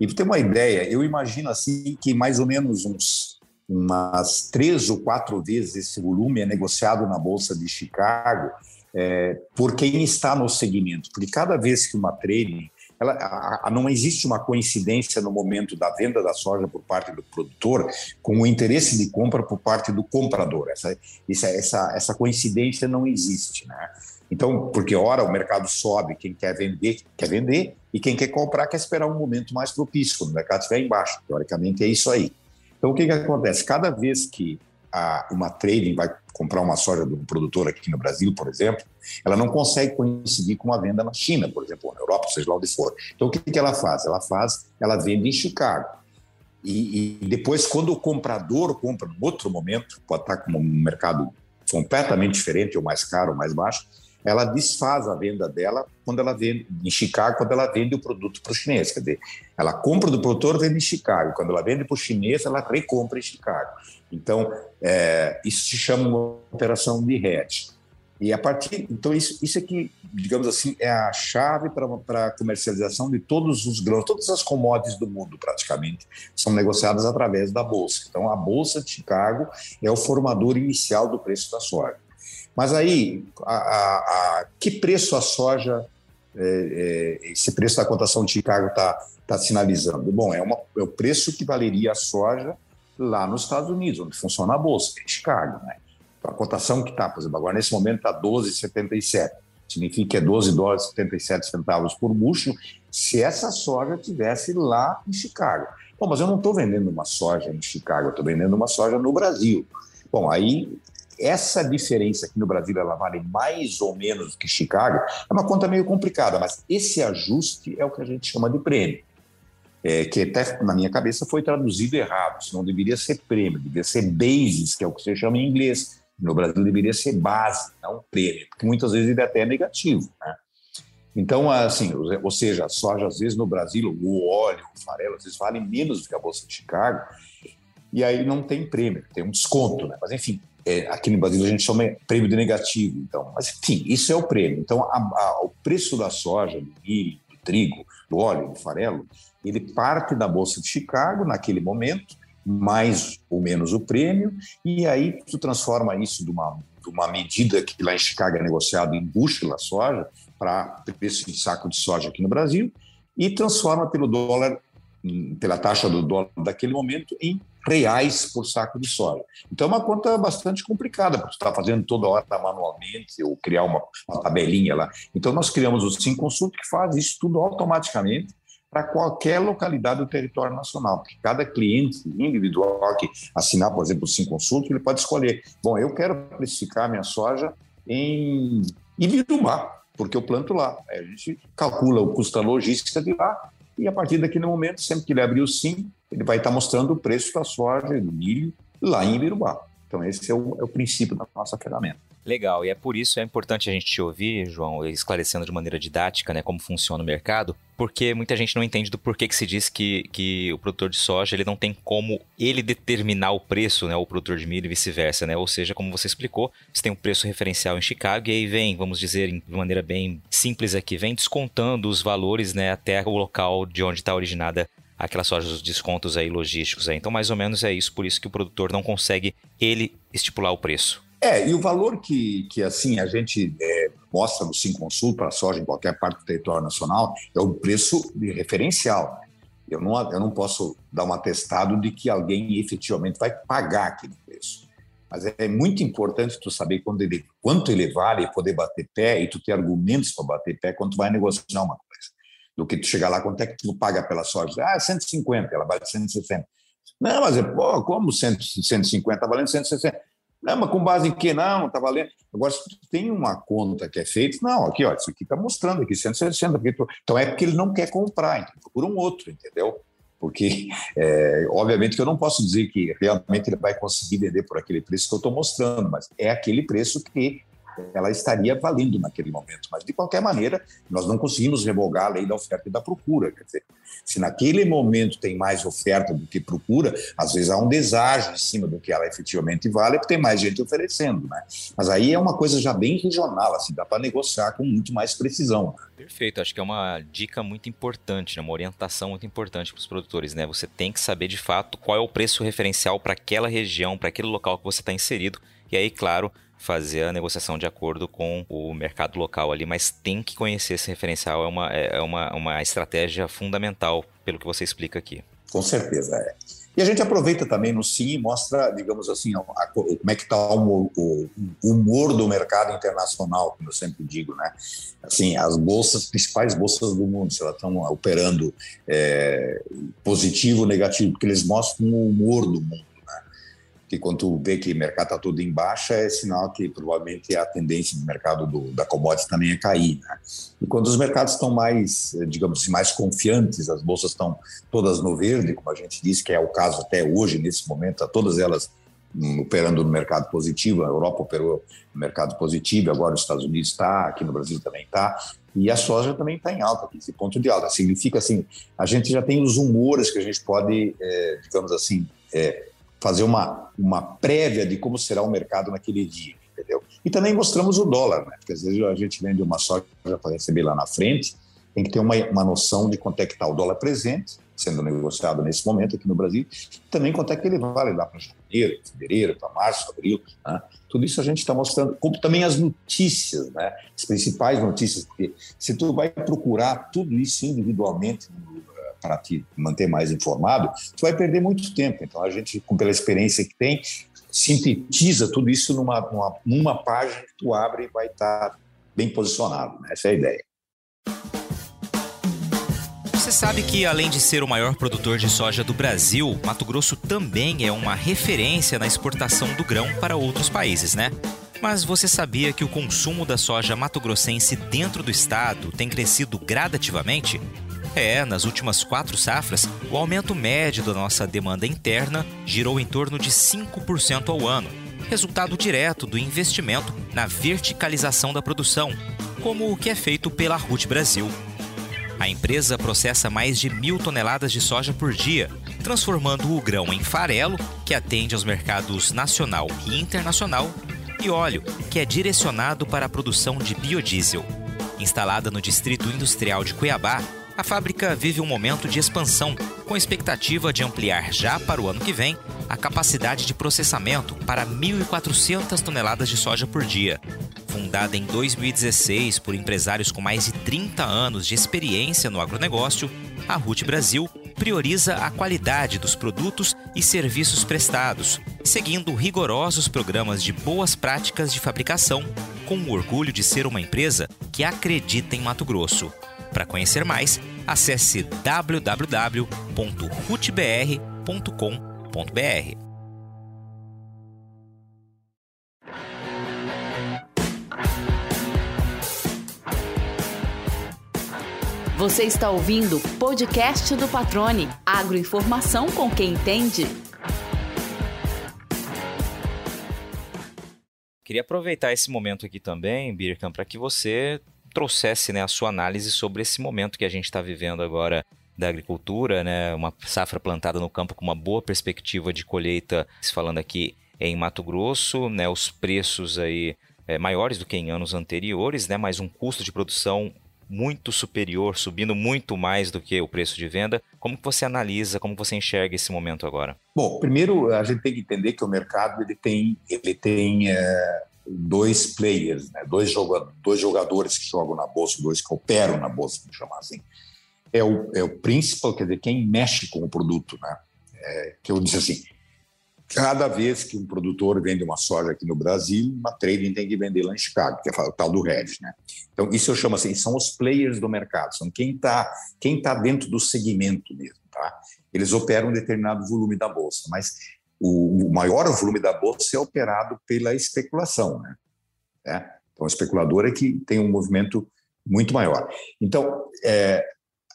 E para ter uma ideia, eu imagino assim que mais ou menos uns, umas três ou quatro vezes esse volume é negociado na Bolsa de Chicago é, por quem está no segmento. Porque cada vez que uma trading ela, a, a, não existe uma coincidência no momento da venda da soja por parte do produtor com o interesse de compra por parte do comprador. Essa, essa, essa, essa coincidência não existe, né? Então, porque ora o mercado sobe, quem quer vender, quer vender, e quem quer comprar quer esperar um momento mais propício, quando o mercado estiver embaixo. Teoricamente é isso aí. Então, o que, que acontece? Cada vez que a, uma trading vai comprar uma soja de um produtor aqui no Brasil, por exemplo, ela não consegue coincidir com uma venda na China, por exemplo, ou na Europa, seja lá onde for. Então, o que, que ela faz? Ela faz, ela vende em Chicago. E, e depois, quando o comprador compra em outro momento, pode estar com um mercado completamente diferente, ou mais caro, ou mais baixo, ela desfaz a venda dela quando ela vende em Chicago, quando ela vende o produto para o chinês. Quer dizer, ela compra do produtor, vende em Chicago. Quando ela vende para o chinês, ela recompra em Chicago. Então, é, isso se chama uma operação de hedge. E a partir, então isso, isso aqui, digamos assim, é a chave para a comercialização de todos os grãos, todas as commodities do mundo praticamente são negociadas através da bolsa. Então a bolsa de Chicago é o formador inicial do preço da soja. Mas aí, a, a, a que preço a soja, é, é, esse preço da cotação de Chicago está tá sinalizando? Bom, é, uma, é o preço que valeria a soja lá nos Estados Unidos, onde funciona a bolsa, em Chicago. Né? Então, a cotação que está, por exemplo, agora nesse momento está 12,77. Significa que é 12 dólares e 77 centavos por bucho se essa soja tivesse lá em Chicago. Bom, mas eu não estou vendendo uma soja em Chicago, eu estou vendendo uma soja no Brasil. Bom, aí essa diferença aqui no Brasil ela vale mais ou menos do que Chicago, é uma conta meio complicada, mas esse ajuste é o que a gente chama de prêmio é, que até na minha cabeça foi traduzido errado, não deveria ser prêmio, deveria ser basis, que é o que você chama em inglês. No Brasil deveria ser base, não prêmio, porque muitas vezes ele até é negativo. Né? Então, assim, ou seja, a soja, às vezes no Brasil, o óleo, o farelo, às vezes vale menos do que a Bolsa de Chicago, e aí não tem prêmio, tem um desconto, né? Mas, enfim, é, aqui no Brasil a gente chama prêmio de negativo. Então, mas, enfim, isso é o prêmio. Então, a, a, o preço da soja, do milho, do trigo, do óleo, do farelo, ele parte da Bolsa de Chicago naquele momento, mais ou menos o prêmio, e aí tu transforma isso de uma, de uma medida que lá em Chicago é negociado em bushel a soja, para preço de saco de soja aqui no Brasil, e transforma pelo dólar, pela taxa do dólar daquele momento, em reais por saco de soja. Então é uma conta bastante complicada, porque está fazendo toda hora manualmente ou criar uma, uma, tabelinha lá. Então nós criamos o Sim Consulta que faz isso tudo automaticamente para qualquer localidade do território nacional, porque cada cliente individual que assinar, por exemplo, o Sim Consulto, ele pode escolher, bom, eu quero precificar minha soja em Ibirubá, porque eu planto lá. A gente calcula o custo da logística de lá e a partir daquele momento, sempre que ele abrir o SIM, ele vai estar mostrando o preço da soja e do milho lá em Ibirubá. Então esse é o, é o princípio da nossa ferramenta. Legal, e é por isso é importante a gente te ouvir, João, esclarecendo de maneira didática, né, como funciona o mercado, porque muita gente não entende do porquê que se diz que, que o produtor de soja ele não tem como ele determinar o preço, né, o produtor de milho e vice-versa, né, ou seja, como você explicou, você tem um preço referencial em Chicago e aí vem, vamos dizer de maneira bem simples aqui, vem descontando os valores, né, até o local de onde está originada aquela soja dos descontos aí logísticos aí. Então, mais ou menos é isso, por isso que o produtor não consegue ele estipular o preço. É, e o valor que, que assim, a gente é, mostra no Sim Consul para a soja em qualquer parte do território nacional é o preço de referencial. Eu não, eu não posso dar um atestado de que alguém efetivamente vai pagar aquele preço. Mas é muito importante tu saber quando ele, quanto ele vale, poder bater pé e tu ter argumentos para bater pé quando tu vai negociar uma. Do que tu chegar lá, quanto é que tu paga pela soja? Ah, 150, ela vale 160. Não, mas é, pô, como 150? Está valendo 160. Não, mas com base em que? Não, está valendo. Agora, se tu tem uma conta que é feita, não, aqui, ó, isso aqui está mostrando aqui 160. Tu... Então é porque ele não quer comprar, então procura um outro, entendeu? Porque, é, obviamente, que eu não posso dizer que realmente ele vai conseguir vender por aquele preço que eu estou mostrando, mas é aquele preço que ela estaria valendo naquele momento. Mas, de qualquer maneira, nós não conseguimos revogar a lei da oferta e da procura. Quer dizer, se naquele momento tem mais oferta do que procura, às vezes há um deságio em cima do que ela efetivamente vale, porque tem mais gente oferecendo. Né? Mas aí é uma coisa já bem regional, assim, dá para negociar com muito mais precisão. Perfeito, acho que é uma dica muito importante, né? uma orientação muito importante para os produtores. Né? Você tem que saber de fato qual é o preço referencial para aquela região, para aquele local que você está inserido. E aí, claro, fazer a negociação de acordo com o mercado local ali, mas tem que conhecer esse referencial, é uma, é, é uma, uma estratégia fundamental, pelo que você explica aqui. Com certeza, é. E a gente aproveita também no Sim e mostra, digamos assim, a, a, como é que está o, o, o, humor do mercado internacional, como eu sempre digo, né? Assim, as bolsas, principais bolsas do mundo, se elas estão operando é, positivo negativo, porque eles mostram o humor do mundo que quando vê que o mercado está todo em baixa, é sinal que provavelmente a tendência do mercado do, da commodity também é cair. Né? E quando os mercados estão mais, digamos assim, mais confiantes, as bolsas estão todas no verde, como a gente disse, que é o caso até hoje, nesse momento, tá todas elas hum, operando no mercado positivo, a Europa operou no mercado positivo, agora os Estados Unidos está, aqui no Brasil também está, e a soja também está em alta, esse ponto de alta. Significa assim, a gente já tem os humores que a gente pode, é, digamos assim, é, fazer uma, uma prévia de como será o mercado naquele dia, entendeu? E também mostramos o dólar, né? Porque às vezes a gente vende uma soja para receber lá na frente, tem que ter uma, uma noção de quanto é que está o dólar presente, sendo negociado nesse momento aqui no Brasil, e também quanto é que ele vale lá para janeiro, fevereiro, para março, abril. Né? Tudo isso a gente está mostrando, como também as notícias, né? as principais notícias, porque se tu vai procurar tudo isso individualmente no para te manter mais informado, tu vai perder muito tempo. Então, a gente, pela experiência que tem, sintetiza tudo isso numa, numa, numa página que tu abre e vai estar tá bem posicionado. Né? Essa é a ideia. Você sabe que, além de ser o maior produtor de soja do Brasil, Mato Grosso também é uma referência na exportação do grão para outros países, né? Mas você sabia que o consumo da soja mato-grossense dentro do estado tem crescido gradativamente? É, nas últimas quatro safras, o aumento médio da nossa demanda interna girou em torno de 5% ao ano, resultado direto do investimento na verticalização da produção, como o que é feito pela RUT Brasil. A empresa processa mais de mil toneladas de soja por dia, transformando o grão em farelo, que atende aos mercados nacional e internacional, e óleo, que é direcionado para a produção de biodiesel. Instalada no Distrito Industrial de Cuiabá, a fábrica vive um momento de expansão, com expectativa de ampliar já para o ano que vem a capacidade de processamento para 1.400 toneladas de soja por dia. Fundada em 2016 por empresários com mais de 30 anos de experiência no agronegócio, a RUT Brasil prioriza a qualidade dos produtos e serviços prestados, seguindo rigorosos programas de boas práticas de fabricação, com o orgulho de ser uma empresa que acredita em Mato Grosso. Para conhecer mais, acesse www.rutbr.com.br. Você está ouvindo o podcast do Patrone, agroinformação com quem entende. Queria aproveitar esse momento aqui também, Birkan, para que você trouxesse né, a sua análise sobre esse momento que a gente está vivendo agora da agricultura, né, uma safra plantada no campo com uma boa perspectiva de colheita, falando aqui em Mato Grosso, né, os preços aí é, maiores do que em anos anteriores, né, mas um custo de produção muito superior, subindo muito mais do que o preço de venda. Como que você analisa, como você enxerga esse momento agora? Bom, primeiro a gente tem que entender que o mercado ele tem, ele tem é, dois players, né? dois, jogadores, dois jogadores que jogam na bolsa, dois que operam na bolsa, vamos chamar assim. É o, é o principal, quer dizer, quem mexe com o produto, né? É, que eu disse assim, Cada vez que um produtor vende uma soja aqui no Brasil, uma trading tem que vender lá em Chicago, que é o tal do hedge, né? Então, isso eu chamo assim, são os players do mercado, são quem está quem tá dentro do segmento mesmo, tá? Eles operam um determinado volume da bolsa, mas o, o maior volume da bolsa é operado pela especulação, né? É? Então, o especulador é que tem um movimento muito maior. Então, é,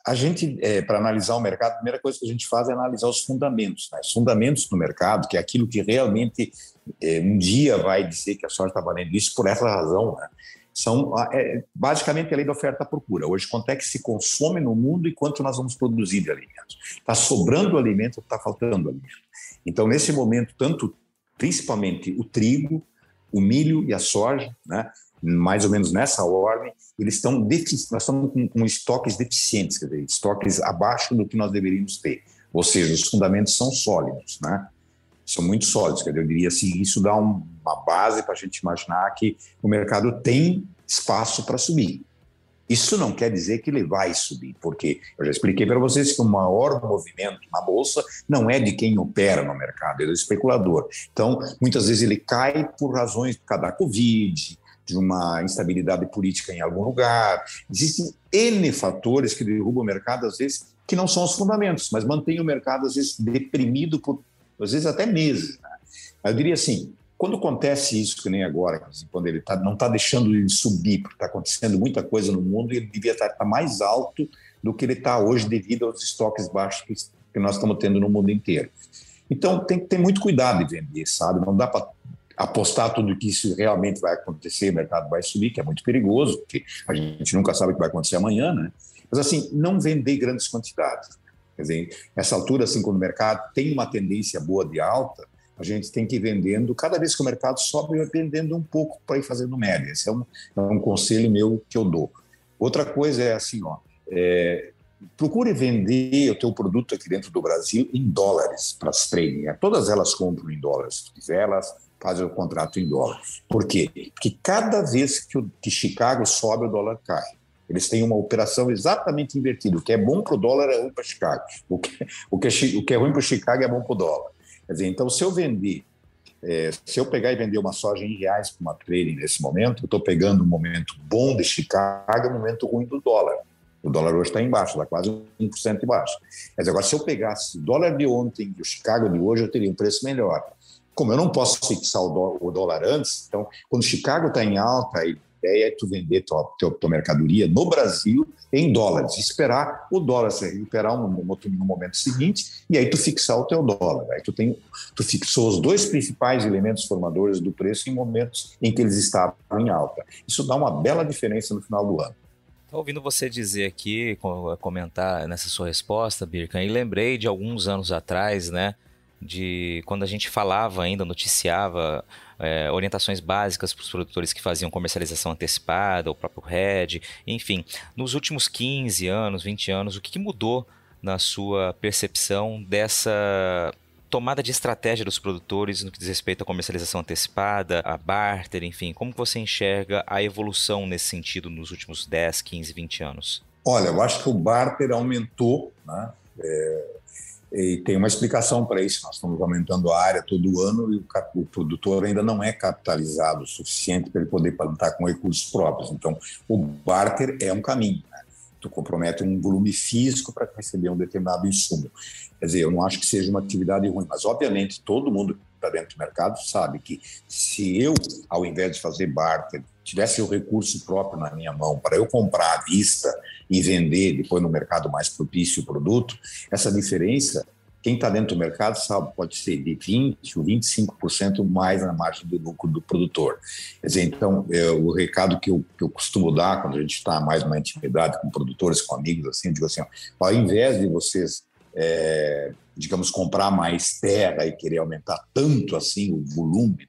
a gente, é, para analisar o mercado, a primeira coisa que a gente faz é analisar os fundamentos. Né? Os fundamentos do mercado, que é aquilo que realmente é, um dia vai dizer que a soja está valendo isso por essa razão. Né? São é, basicamente a lei da oferta e procura. Hoje, quanto é que se consome no mundo e quanto nós vamos produzir de alimentos? Está sobrando alimento ou está faltando alimento? Então, nesse momento, tanto, principalmente o trigo, o milho e a soja, né? mais ou menos nessa ordem, eles estão nós estamos com, com, estoques deficientes, quer dizer, estoques abaixo do que nós deveríamos ter. Ou seja, os fundamentos são sólidos, né? São muito sólidos, quer dizer, eu diria assim, isso dá um, uma base para a gente imaginar que o mercado tem espaço para subir. Isso não quer dizer que ele vai subir, porque eu já expliquei para vocês que o maior movimento na bolsa não é de quem opera no mercado, é do especulador. Então, muitas vezes ele cai por razões da Covid, de uma instabilidade política em algum lugar. Existem N fatores que derrubam o mercado, às vezes, que não são os fundamentos, mas mantêm o mercado, às vezes, deprimido por, às vezes, até meses. Né? Eu diria assim, quando acontece isso, que nem agora, quando ele tá, não está deixando ele subir, porque está acontecendo muita coisa no mundo, ele devia estar tá, tá mais alto do que ele está hoje devido aos estoques baixos que, que nós estamos tendo no mundo inteiro. Então, tem que ter muito cuidado de vender, sabe? Não dá para apostar tudo que isso realmente vai acontecer, o mercado vai subir, que é muito perigoso, porque a gente nunca sabe o que vai acontecer amanhã, né? Mas assim, não vender grandes quantidades. Quer dizer, nessa altura, assim, quando o mercado tem uma tendência boa de alta, a gente tem que ir vendendo, cada vez que o mercado sobe, vai vendendo um pouco para ir fazendo média. Esse é um, é um conselho meu que eu dou. Outra coisa é assim, ó, é, procure vender o teu produto aqui dentro do Brasil em dólares para as trading. Todas elas compram em dólares. Se quiser, elas fazem o contrato em dólar. Por quê? Porque cada vez que, o, que Chicago sobe, o dólar cai. Eles têm uma operação exatamente invertida. O que é bom para o dólar é ruim para Chicago. O que, o, que é, o que é ruim para Chicago é bom para o dólar. Quer dizer, então, se eu vender, é, se eu pegar e vender uma soja em reais para uma trading nesse momento, eu estou pegando um momento bom de Chicago e um momento ruim do dólar. O dólar hoje está embaixo, está quase 1% embaixo. Mas agora, se eu pegasse o dólar de ontem e o Chicago de hoje, eu teria um preço melhor. Como eu não posso fixar o dólar antes, então, quando Chicago está em alta, a ideia é tu vender tua, tua, tua, mercadoria no Brasil em dólares, esperar o dólar se recuperar no, no, momento seguinte e aí tu fixar o teu dólar. Aí tu, tem, tu fixou os dois principais elementos formadores do preço em momentos em que eles estavam em alta. Isso dá uma bela diferença no final do ano. Estou ouvindo você dizer aqui, comentar nessa sua resposta, Birkan, e lembrei de alguns anos atrás, né? De quando a gente falava ainda, noticiava é, orientações básicas para os produtores que faziam comercialização antecipada, o próprio RED, enfim. Nos últimos 15 anos, 20 anos, o que, que mudou na sua percepção dessa tomada de estratégia dos produtores no que diz respeito à comercialização antecipada, a barter, enfim, como você enxerga a evolução nesse sentido nos últimos 10, 15, 20 anos? Olha, eu acho que o barter aumentou, né? É, e tem uma explicação para isso. Nós estamos aumentando a área todo ano e o, o produtor ainda não é capitalizado o suficiente para ele poder plantar com recursos próprios. Então, o barter é um caminho. Né? Tu compromete um volume físico para receber um determinado insumo. Quer dizer, eu não acho que seja uma atividade ruim, mas obviamente todo mundo que está dentro do mercado sabe que se eu, ao invés de fazer barter, tivesse o recurso próprio na minha mão para eu comprar à vista e vender depois no mercado mais propício o produto, essa diferença quem está dentro do mercado sabe, pode ser de 20% ou 25% mais na margem do lucro do produtor. Quer dizer, então, é, o recado que eu, que eu costumo dar quando a gente está mais numa intimidade com produtores, com amigos, assim, eu digo assim, ó, ao invés de vocês, é, digamos, comprar mais terra e querer aumentar tanto assim o volume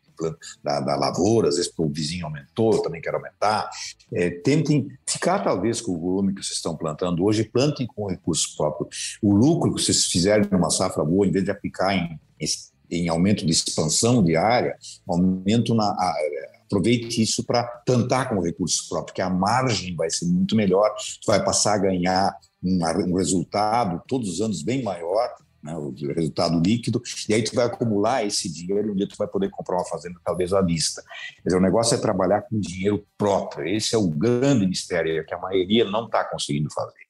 da, da lavoura, às vezes porque o vizinho aumentou, eu também quero aumentar. É, tentem ficar, talvez, com o volume que vocês estão plantando hoje, plantem com recursos próprios. O lucro que vocês fizerem numa safra boa, em vez de aplicar em, em aumento de expansão de área, aumento na. Aproveite isso para plantar com recursos próprios, porque a margem vai ser muito melhor, vai passar a ganhar um resultado todos os anos bem maior né, o resultado líquido, e aí tu vai acumular esse dinheiro e um dia tu vai poder comprar uma fazenda talvez à vista. Quer dizer, o negócio é trabalhar com dinheiro próprio. Esse é o grande mistério que a maioria não está conseguindo fazer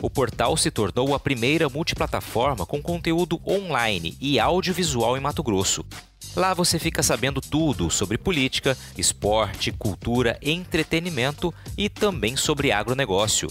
O portal se tornou a primeira multiplataforma com conteúdo online e audiovisual em Mato Grosso. Lá você fica sabendo tudo sobre política, esporte, cultura, entretenimento e também sobre agronegócio.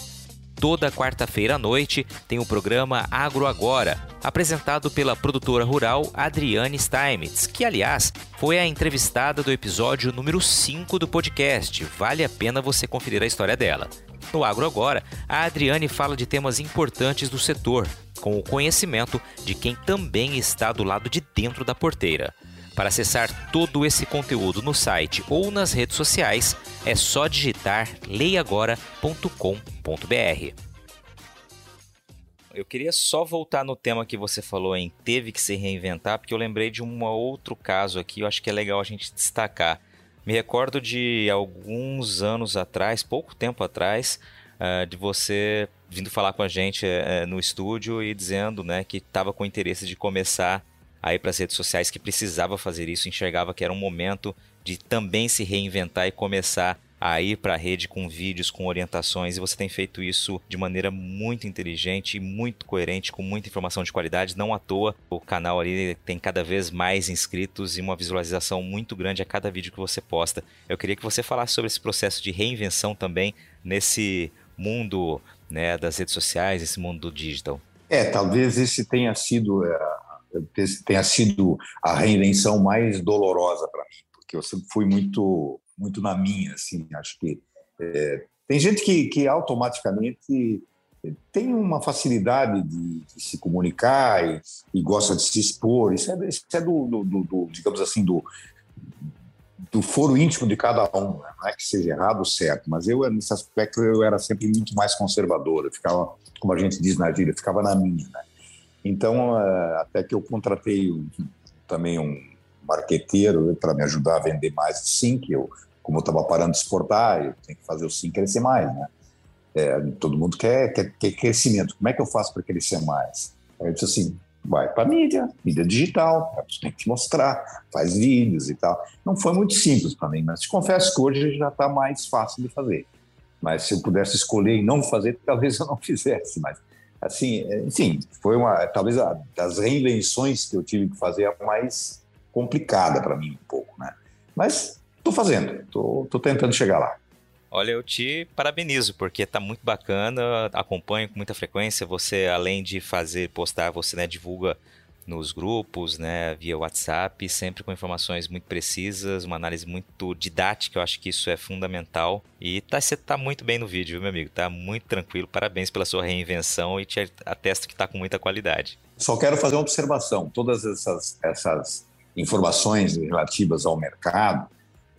Toda quarta-feira à noite tem o programa Agro Agora, apresentado pela produtora rural Adriane Steinmetz, que, aliás, foi a entrevistada do episódio número 5 do podcast. Vale a pena você conferir a história dela. No Agro Agora, a Adriane fala de temas importantes do setor, com o conhecimento de quem também está do lado de dentro da porteira. Para acessar todo esse conteúdo no site ou nas redes sociais, é só digitar leiagora.com.br. Eu queria só voltar no tema que você falou em teve que se reinventar, porque eu lembrei de um outro caso aqui, eu acho que é legal a gente destacar. Me recordo de alguns anos atrás, pouco tempo atrás, uh, de você vindo falar com a gente uh, no estúdio e dizendo né, que estava com interesse de começar a ir para as redes sociais, que precisava fazer isso, enxergava que era um momento de também se reinventar e começar a ir para a rede com vídeos, com orientações, e você tem feito isso de maneira muito inteligente e muito coerente, com muita informação de qualidade. Não à toa, o canal ali tem cada vez mais inscritos e uma visualização muito grande a cada vídeo que você posta. Eu queria que você falasse sobre esse processo de reinvenção também nesse mundo né, das redes sociais, esse mundo do digital. É, talvez esse tenha sido, é, tenha sido a reinvenção mais dolorosa para mim, porque eu sempre fui muito muito na minha, assim, acho que é, tem gente que, que automaticamente tem uma facilidade de, de se comunicar e, e, gosta de se expor, isso é, isso é do, do, do, digamos assim, do, do foro íntimo de cada um, né? não é que seja errado ou certo, mas eu, nesse aspecto, eu era sempre muito mais conservador, eu ficava, como a gente diz na gíria, ficava na minha, né? Então, é, até que eu contratei também um marqueteiro para me ajudar a vender mais, sim, que eu como eu estava parando de exportar, eu tenho que fazer o sim crescer mais, né? É, todo mundo quer, quer, quer, crescimento. Como é que eu faço para crescer mais? Aí eu disse assim, vai para mídia, mídia digital, tem que mostrar, faz vídeos e tal. Não foi muito simples para mim, mas te confesso que hoje já está mais fácil de fazer. Mas se eu pudesse escolher e não fazer, talvez eu não fizesse. Mas assim, é, enfim, foi uma talvez a, das reinvenções que eu tive que fazer a mais complicada para mim um pouco, né? Mas Estou fazendo, estou tentando chegar lá. Olha, eu te parabenizo, porque tá muito bacana, acompanho com muita frequência. Você, além de fazer, postar, você né, divulga nos grupos, né, via WhatsApp, sempre com informações muito precisas, uma análise muito didática, eu acho que isso é fundamental. E tá, você tá muito bem no vídeo, viu, meu amigo? Tá muito tranquilo, parabéns pela sua reinvenção e te atesto que tá com muita qualidade. Só quero fazer uma observação, todas essas, essas informações relativas ao mercado,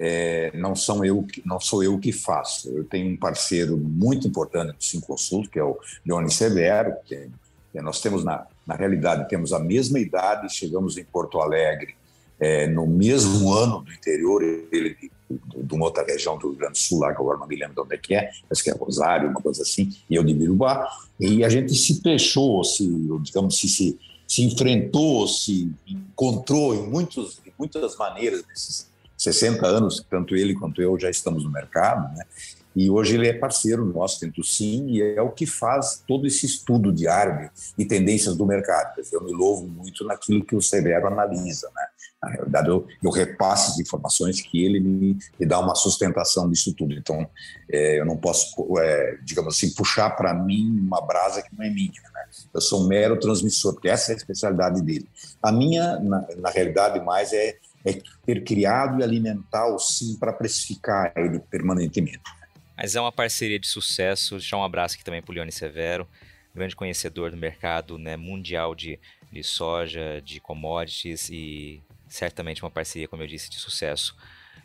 é, não, são eu, não sou eu que faço. Eu tenho um parceiro muito importante no Sinconsult, que é o Johnny Severo, que, nós temos, na, na realidade, temos a mesma idade, chegamos em Porto Alegre é, no mesmo ano do interior, ele de uma outra região do Rio Grande do Sul, lá que agora não me lembro de onde é que é, acho que é Rosário, uma coisa assim, e eu de Birubá, e a gente se fechou, se, digamos, se, se, se enfrentou, se encontrou em, muitos, em muitas maneiras nesses 60 anos, tanto ele quanto eu já estamos no mercado, né? E hoje ele é parceiro nosso dentro do Sim e é o que faz todo esse estudo diário e tendências do mercado. Eu me louvo muito naquilo que o Severo analisa, né? Na realidade, eu, eu repasso as informações que ele me, me, dá uma sustentação disso tudo. Então, é, eu não posso, é, digamos assim, puxar para mim uma brasa que não é minha. Né? Eu sou um mero transmissor, porque essa é a especialidade dele. A minha, na, na realidade, mais é, é ter criado e alimentar o Sim para precificar ele permanentemente. Mas é uma parceria de sucesso. Deixar um abraço aqui também para o Leone Severo, grande conhecedor do mercado né, mundial de, de soja, de commodities e certamente uma parceria, como eu disse, de sucesso.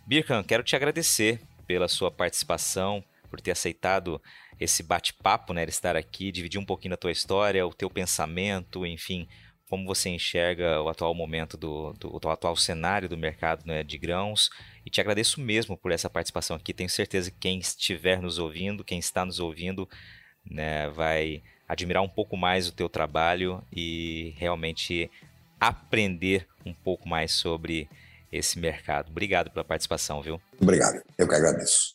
Birkan, quero te agradecer pela sua participação, por ter aceitado esse bate-papo, né, estar aqui, dividir um pouquinho da tua história, o teu pensamento, enfim, como você enxerga o atual momento do, do, do atual cenário do mercado né, de grãos. E te agradeço mesmo por essa participação aqui. Tenho certeza que quem estiver nos ouvindo, quem está nos ouvindo, né, vai admirar um pouco mais o teu trabalho e realmente aprender um pouco mais sobre esse mercado. Obrigado pela participação, viu? Obrigado, eu que agradeço.